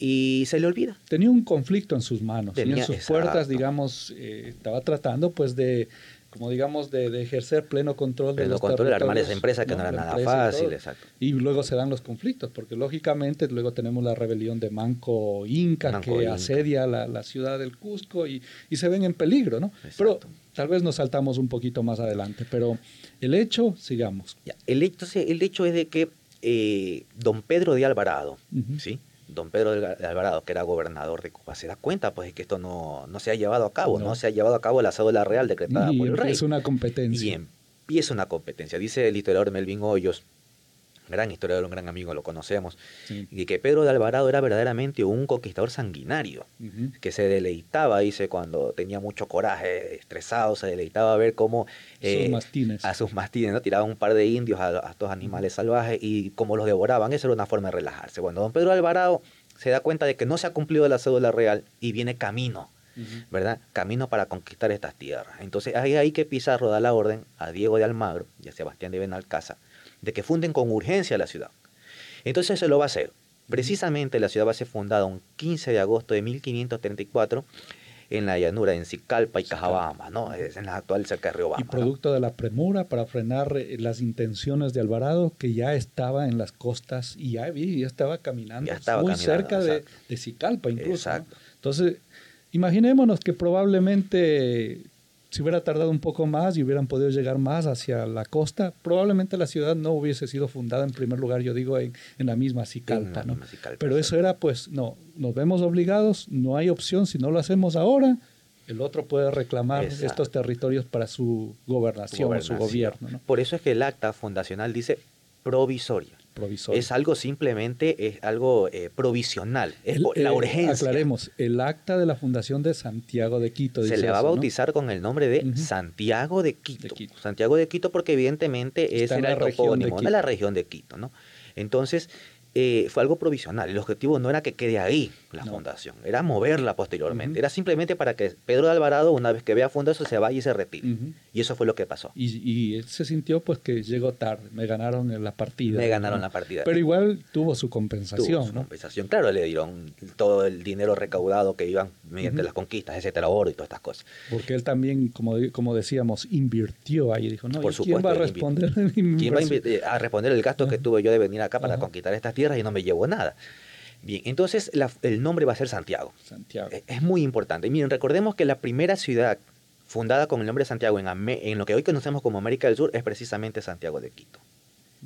Y se le olvida. Tenía un conflicto en sus manos, tenía, en sus puertas, digamos, eh, estaba tratando pues de, como digamos, de, ejercer pleno control de los control de armar esa empresa que no, era nada fácil, exacto. Y luego se dan los conflictos, porque lógicamente luego tenemos la rebelión de Manco Inca que asedia la, ciudad del Cusco y, se ven en peligro, ¿no? Pero tal vez nos saltamos un poquito más adelante, pero el hecho, sigamos. el, hecho, el hecho es de que eh, don Pedro de Alvarado, ¿sí? Don Pedro de Alvarado, que era gobernador de Cuba, se da cuenta pues de que esto no, no se ha llevado a cabo, no. se ha llevado a cabo la cédula real decretada por el rey. Es una competencia. Y empieza una competencia. Dice el historiador Melvin Hoyos, gran historiador, un gran amigo, lo conocemos, y que Pedro de Alvarado era verdaderamente un conquistador sanguinario, que se deleitaba, dice, cuando tenía mucho coraje, estresado, se deleitaba a ver cómo eh, mastines. a sus mastines, ¿no? tiraban un par de indios a, estos animales salvajes y cómo los devoraban, eso era una forma de relajarse. Bueno, don Pedro de Alvarado se da cuenta de que no se ha cumplido la cédula real y viene camino. ¿verdad? Camino para conquistar estas tierras. Entonces, ahí ahí que Pizarro da la orden a Diego de Almagro y a Sebastián de Benalcázar de que funden con urgencia la ciudad. Entonces se lo va a hacer. Precisamente la ciudad va a ser fundada un 15 de agosto de 1534 en la llanura, en Sicalpa y Cajabamba, ¿no? Es en la actual cerca de Riobamba. Y producto de la premura para frenar eh, las intenciones de Alvarado, que ya estaba en las costas y ya, ya estaba caminando muy cerca de, de, Sicalpa incluso. Entonces, imaginémonos que probablemente si hubiera tardado un poco más y hubieran podido llegar más hacia la costa, probablemente la ciudad no hubiese sido fundada en primer lugar, yo digo, en, la misma Cicalpa. ¿no? Pero eso era, pues, no, nos vemos obligados, no hay opción, si no lo hacemos ahora, el otro puede reclamar estos territorios para su gobernación, o su gobierno. Por eso es que el acta fundacional dice provisoria. Provisorio. Es algo simplemente, es algo eh, provisional, es El- la eh, urgencia. aclaremos, el acta de la fundación de Santiago de Quito. Se le va a bautizar con el nombre de. Santiago de Quito. De Quito. Santiago de Quito porque evidentemente Está ese en era la el de topónimo de, la región de Quito, ¿no? Entonces, eh, fue algo provisional. El objetivo no era que quede ahí la No. fundación, era moverla posteriormente. Era simplemente para que Pedro de Alvarado, una vez que vea fundado eso, se vaya y se retire. Y eso fue lo que pasó. Y, y él se sintió pues que llegó tarde, me ganaron en la partida. Me ganaron ¿no? la partida. Pero igual tuvo su Tuvo compensación, su ¿no? compensación. Claro, le dieron todo el dinero recaudado que iban mediante las conquistas, etcétera, oro y todas estas cosas. Porque él también, como, como decíamos, invirtió ahí. Dijo, no, Por ¿y ¿quién va a responder? ¿Quién va a, a responder el gasto que tuve yo de venir acá para conquistar estas tierras y no me llevo nada? Bien, entonces la- el nombre va a ser Santiago. Santiago. Eh, Es muy importante. Y Miren, recordemos que la primera ciudad fundada con el nombre de Santiago en, lo que hoy conocemos como América del Sur es precisamente Santiago de Quito.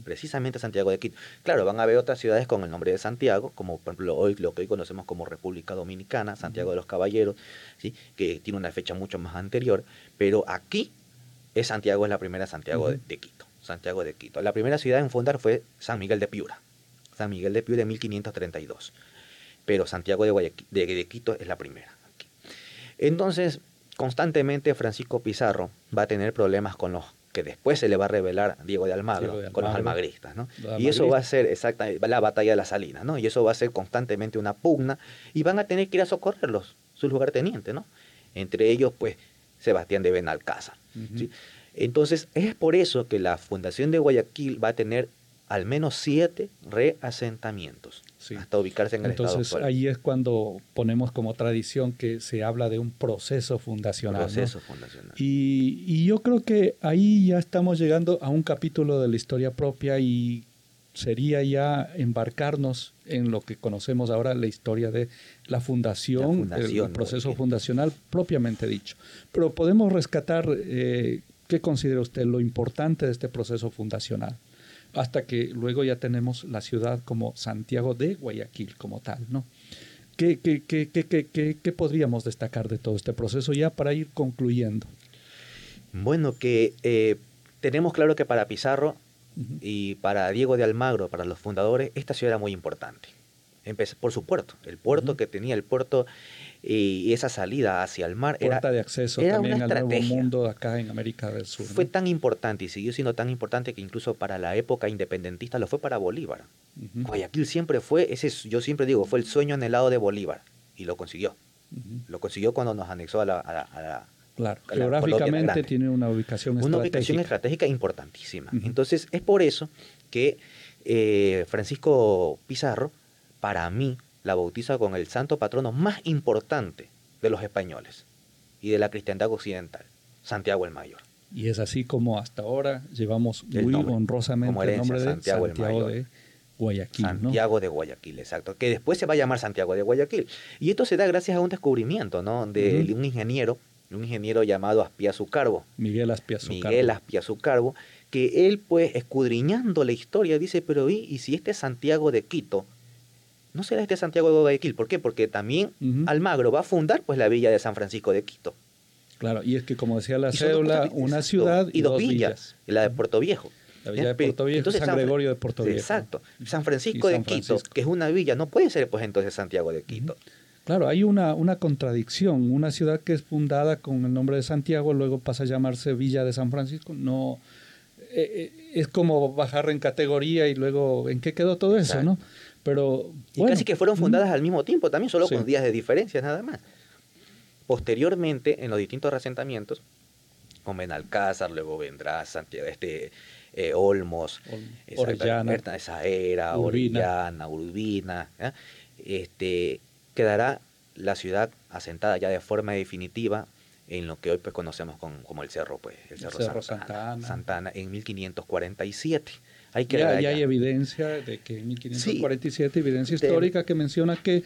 Precisamente Santiago de Quito. Claro, van a haber otras ciudades con el nombre de Santiago, como por ejemplo hoy lo que hoy conocemos como República Dominicana, Santiago de los Caballeros, ¿sí? que tiene una fecha mucho más anterior, pero aquí es Santiago, es la primera Santiago de Quito. Santiago de Quito. La primera ciudad en fundar fue San Miguel de Piura. San Miguel de Piura en 1532. Pero Santiago de, Guayaquil, de, de Quito es la primera. aquí. Entonces, constantemente Francisco Pizarro va a tener problemas con los que después se le va a revelar Diego de Almagro, Diego de con los Almagro. almagristas, ¿no? Y eso va a ser exactamente la batalla de las Salinas, ¿no? Y eso va a ser constantemente una pugna y van a tener que ir a socorrerlos, sus lugartenientes, ¿no? Entre ellos, pues, Sebastián de Benalcázar. Entonces, es por eso que la Fundación de Guayaquil va a tener al menos siete reasentamientos Sí. hasta ubicarse en el Entonces estado actual. ahí es cuando ponemos como tradición que se habla de un proceso fundacional. ¿no? proceso fundacional. Y, y yo creo que ahí ya estamos llegando a un capítulo de la historia propia y sería ya embarcarnos en lo que conocemos ahora, la historia de la fundación, La el- fundación, el, ¿no? proceso fundacional propiamente dicho. Pero podemos rescatar, eh, ¿qué considera usted lo importante de este proceso fundacional? Hasta que luego ya tenemos la ciudad como Santiago de Guayaquil como tal, ¿no? ¿Qué, qué, qué, qué, podríamos destacar de todo este proceso ya para ir concluyendo? Bueno, que eh, tenemos claro que para Pizarro y para Diego de Almagro, para los fundadores, esta ciudad era muy importante. Empecé por su puerto, el puerto que tenía el puerto y esa salida hacia el mar era, puerta de acceso era también una al nuevo mundo acá en América del Sur. fue ¿no? tan importante y siguió siendo tan importante que incluso para la época independentista lo fue para Bolívar. Guayaquil siempre fue, ese, es- yo siempre digo, fue el sueño anhelado de Bolívar y lo consiguió. Lo consiguió cuando nos anexó a la, a la- a la- Claro, geográficamente tiene una ubicación una ubicación estratégica. estratégica importantísima. Entonces, es por eso que eh, Francisco Pizarro, para mí, la bautiza con el santo patrono más importante de los españoles y de la cristiandad occidental, Santiago el Mayor. Y es así como hasta ahora llevamos muy nombre, honrosamente el nombre de Santiago Santiago, el Mayor. de Guayaquil. ¿no? Santiago de Guayaquil, exacto. Que después se va a llamar Santiago de Guayaquil. Y esto se da gracias a un descubrimiento, ¿no? De un ingeniero, un ingeniero llamado Aspiazu Carbo. Miguel Aspiazu Miguel Aspiazu Carbo, que él, pues, escudriñando la historia, dice, pero ¿y, y si este Santiago de Quito, no será este Santiago de Guayaquil? ¿Por qué? Porque también. Almagro va a fundar, pues, la villa de San Francisco de Quito. Claro, y es que como decía la cédula, una ciudad y, dos villas. y la de Puerto Viejo. La villa de Puerto Viejo, entonces San Gregorio de Puerto Viejo. Exacto. San Francisco de Quito, que es una villa, no puede ser, pues, entonces Santiago de Quito. Claro, hay una, una contradicción. Una ciudad que es fundada con el nombre de Santiago, luego pasa a llamarse Villa de San Francisco. No, eh, eh, es como bajar en categoría y luego en qué quedó todo eso, Exacto. ¿no? Pero Y casi que fueron fundadas al mismo tiempo, también solo Sí. con días de diferencia nada más. Posteriormente, en los distintos asentamientos, con Benalcázar, luego vendrá Santiago, este, eh, Olmos, Orellana. Saera, Urbina. Orellana, Urbina, este, quedará la ciudad asentada ya de forma definitiva en lo que hoy pues, conocemos con- como el Cerro, pues, el Cerro, Cerro Santa, Santa Ana, Ana. Santa Ana, en 1547. Hay que ya, ya hay evidencia de que en 1547, evidencia De- histórica que menciona que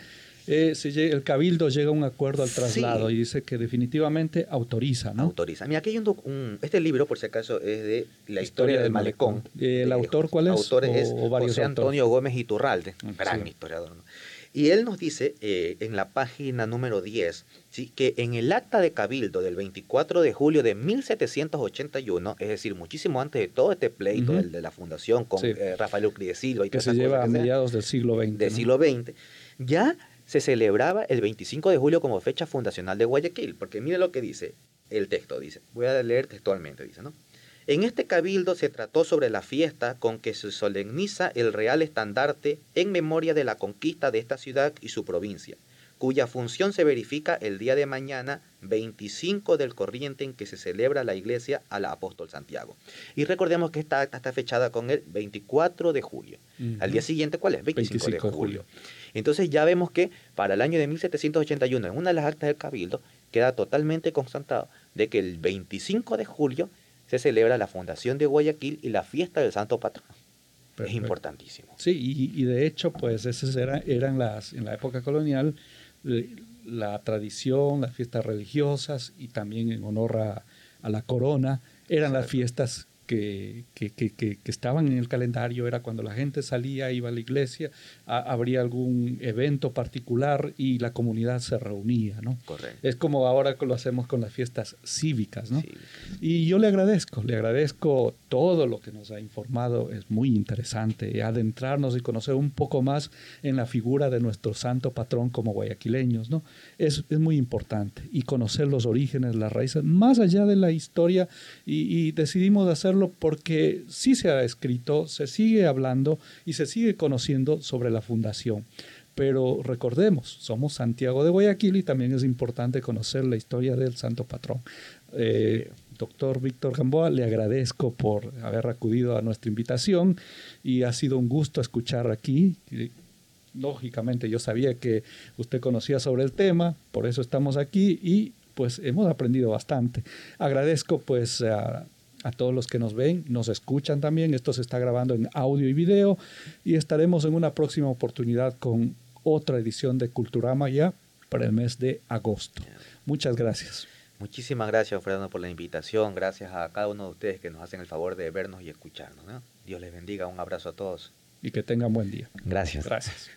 eh, el cabildo llega a un acuerdo al Sí. traslado y dice que definitivamente autoriza, ¿no? autoriza. Mira, aquí hay un, un- este libro, por si acaso, es de la historia, del malecón. ¿El De- autor cuál es? ¿O- varios José autores? Antonio Gómez Iturralde, un Mm, gran sí. historiador. ¿no? Y él nos dice eh, en la página número 10 ¿sí? que en el acta de cabildo del 24 de julio de 1781, es decir, muchísimo antes de todo este pleito del, de la fundación con eh, Rafael de Silva y que se lleva a mediados del siglo XX. Del siglo XX, ya se celebraba el 25 de julio como fecha fundacional de Guayaquil, porque mire lo que dice el texto, dice, voy a leer textualmente, dice, ¿no? En este cabildo se trató sobre la fiesta con que se solemniza el real estandarte en memoria de la conquista de esta ciudad y su provincia, cuya función se verifica el día de mañana 25 del corriente en que se celebra la iglesia a la apóstol Santiago. Y recordemos que esta acta está fechada con el 24 de julio. Al día siguiente, ¿cuál es? 25, de julio. Entonces ya vemos que para el año de 1781, en una de las actas del cabildo, queda totalmente constatado de que el 25 de julio se celebra la fundación de Guayaquil y la fiesta del Santo Patrón. Es importantísimo. Sí, y, de hecho, pues esas eran, eran las, en la época colonial, la tradición, las fiestas religiosas y también en honor a, la corona, eran las fiestas que, que, que, que, estaban en el calendario era cuando la gente salía, iba a la iglesia, habría algún evento particular y la comunidad se reunía, ¿no? Correcto. Es como ahora lo hacemos con las fiestas cívicas, ¿no? Y yo le agradezco, le agradezco todo lo que nos ha informado, es muy interesante adentrarnos y conocer un poco más en la figura de nuestro santo patrón como guayaquileños, ¿no? Es, es muy importante y conocer los orígenes, las raíces, más allá de la historia y, y decidimos hacerlo porque sí se ha escrito, se sigue hablando y se sigue conociendo sobre la fundación. Pero recordemos, somos Santiago de Guayaquil y también es importante conocer la historia del santo patrón. Eh, doctor Víctor Gamboa, le agradezco por haber acudido a nuestra invitación y ha sido un gusto escuchar aquí. Lógicamente yo sabía que usted conocía sobre el tema, por eso estamos aquí y pues hemos aprendido bastante. Agradezco pues a a todos los que nos ven, nos escuchan también. Esto se está grabando en audio y video y estaremos en una próxima oportunidad con otra edición de Culturama ya para el mes de agosto. Muchas gracias. Muchísimas gracias, Fernando, por la invitación. Gracias a cada uno de ustedes que nos hacen el favor de vernos y escucharnos. Dios les bendiga. Un abrazo a todos. Y que tengan buen día. Gracias. Gracias.